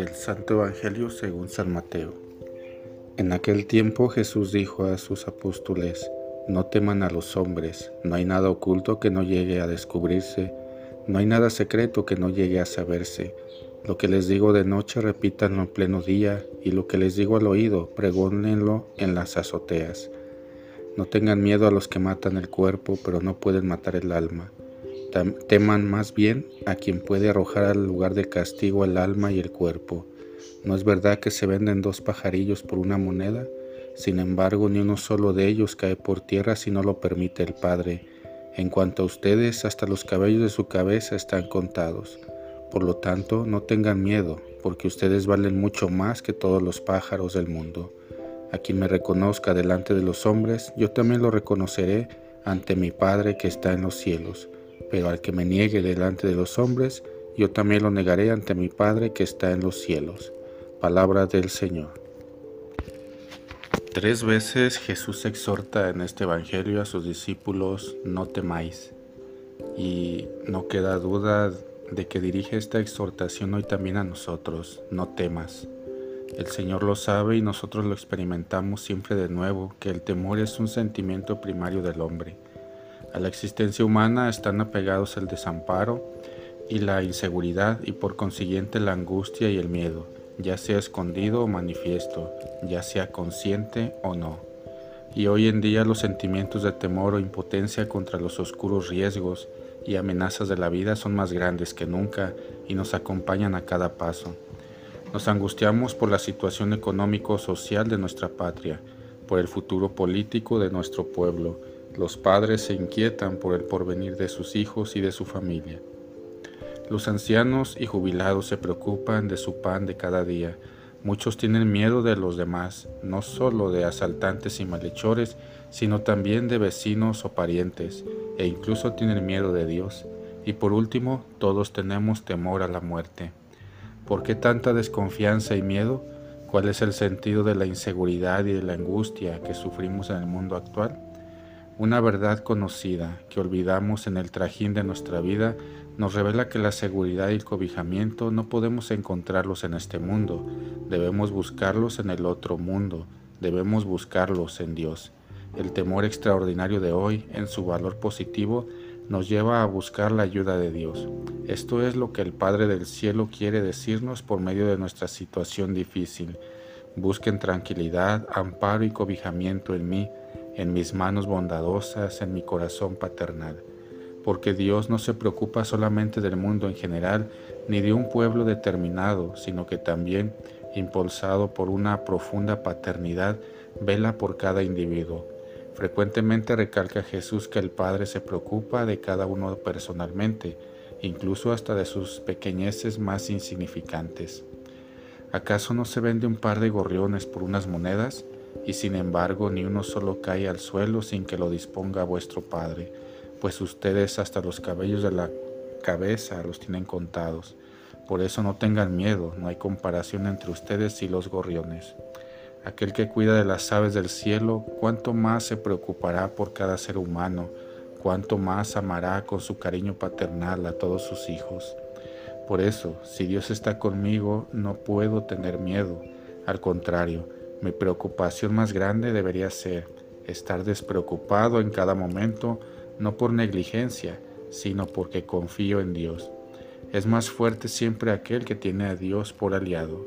Del Santo Evangelio según San Mateo. En aquel tiempo Jesús dijo a sus apóstoles, No teman a los hombres, no hay nada oculto que no llegue a descubrirse, no hay nada secreto que no llegue a saberse. Lo que les digo de noche repítanlo en pleno día, y lo que les digo al oído, pregónenlo en las azoteas. No tengan miedo a los que matan el cuerpo, pero no pueden matar el alma teman más bien a quien puede arrojar al lugar de castigo el alma y el cuerpo. ¿No es verdad que se venden dos pajarillos por una moneda? Sin embargo, ni uno solo de ellos cae por tierra si no lo permite el Padre. En cuanto a ustedes, hasta los cabellos de su cabeza están contados. Por lo tanto, no tengan miedo, porque ustedes valen mucho más que todos los pájaros del mundo. A quien me reconozca delante de los hombres, yo también lo reconoceré ante mi Padre que está en los cielos pero al que me niegue delante de los hombres, yo también lo negaré ante mi Padre que está en los cielos. Palabra del Señor. Tres veces Jesús exhorta en este Evangelio a sus discípulos, no temáis. Y no queda duda de que dirige esta exhortación hoy también a nosotros, no temas. El Señor lo sabe y nosotros lo experimentamos siempre de nuevo, que el temor es un sentimiento primario del hombre a la existencia humana están apegados el desamparo y la inseguridad y por consiguiente la angustia y el miedo, ya sea escondido o manifiesto, ya sea consciente o no. Y hoy en día los sentimientos de temor o impotencia contra los oscuros riesgos y amenazas de la vida son más grandes que nunca y nos acompañan a cada paso. Nos angustiamos por la situación económico-social de nuestra patria, por el futuro político de nuestro pueblo, los padres se inquietan por el porvenir de sus hijos y de su familia. Los ancianos y jubilados se preocupan de su pan de cada día. Muchos tienen miedo de los demás, no solo de asaltantes y malhechores, sino también de vecinos o parientes, e incluso tienen miedo de Dios. Y por último, todos tenemos temor a la muerte. ¿Por qué tanta desconfianza y miedo? ¿Cuál es el sentido de la inseguridad y de la angustia que sufrimos en el mundo actual? Una verdad conocida que olvidamos en el trajín de nuestra vida nos revela que la seguridad y el cobijamiento no podemos encontrarlos en este mundo, debemos buscarlos en el otro mundo, debemos buscarlos en Dios. El temor extraordinario de hoy, en su valor positivo, nos lleva a buscar la ayuda de Dios. Esto es lo que el Padre del Cielo quiere decirnos por medio de nuestra situación difícil. Busquen tranquilidad, amparo y cobijamiento en mí, en mis manos bondadosas, en mi corazón paternal, porque Dios no se preocupa solamente del mundo en general, ni de un pueblo determinado, sino que también, impulsado por una profunda paternidad, vela por cada individuo. Frecuentemente recalca Jesús que el Padre se preocupa de cada uno personalmente, incluso hasta de sus pequeñeces más insignificantes. ¿Acaso no se vende un par de gorriones por unas monedas? Y sin embargo ni uno solo cae al suelo sin que lo disponga vuestro Padre, pues ustedes hasta los cabellos de la cabeza los tienen contados. Por eso no tengan miedo, no hay comparación entre ustedes y los gorriones. Aquel que cuida de las aves del cielo, cuánto más se preocupará por cada ser humano, cuánto más amará con su cariño paternal a todos sus hijos. Por eso, si Dios está conmigo, no puedo tener miedo. Al contrario, mi preocupación más grande debería ser estar despreocupado en cada momento, no por negligencia, sino porque confío en Dios. Es más fuerte siempre aquel que tiene a Dios por aliado.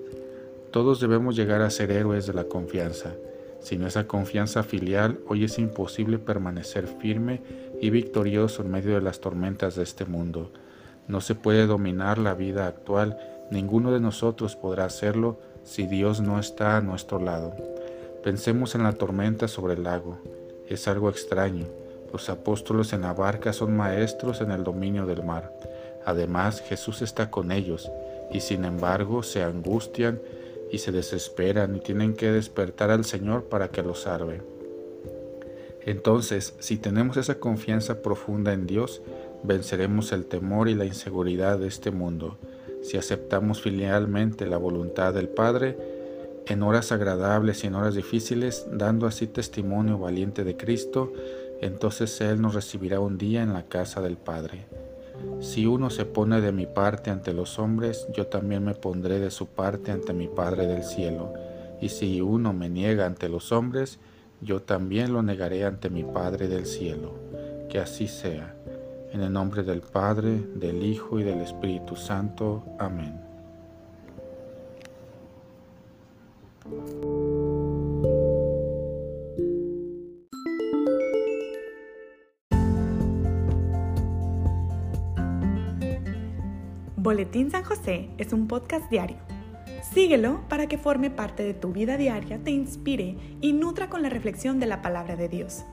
Todos debemos llegar a ser héroes de la confianza. Sin esa confianza filial, hoy es imposible permanecer firme y victorioso en medio de las tormentas de este mundo. No se puede dominar la vida actual, ninguno de nosotros podrá hacerlo si Dios no está a nuestro lado. Pensemos en la tormenta sobre el lago. Es algo extraño. Los apóstoles en la barca son maestros en el dominio del mar. Además, Jesús está con ellos, y sin embargo se angustian y se desesperan y tienen que despertar al Señor para que los salve. Entonces, si tenemos esa confianza profunda en Dios, venceremos el temor y la inseguridad de este mundo si aceptamos filialmente la voluntad del Padre, en horas agradables y en horas difíciles, dando así testimonio valiente de Cristo, entonces Él nos recibirá un día en la casa del Padre. Si uno se pone de mi parte ante los hombres, yo también me pondré de su parte ante mi Padre del cielo. Y si uno me niega ante los hombres, yo también lo negaré ante mi Padre del cielo. Que así sea. En el nombre del Padre, del Hijo y del Espíritu Santo. Amén. Boletín San José es un podcast diario. Síguelo para que forme parte de tu vida diaria, te inspire y nutra con la reflexión de la palabra de Dios.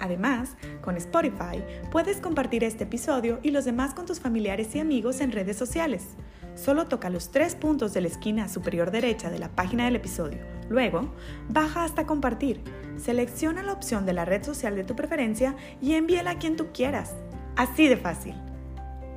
Además, con Spotify puedes compartir este episodio y los demás con tus familiares y amigos en redes sociales. Solo toca los tres puntos de la esquina superior derecha de la página del episodio. Luego, baja hasta compartir. Selecciona la opción de la red social de tu preferencia y envíela a quien tú quieras. Así de fácil.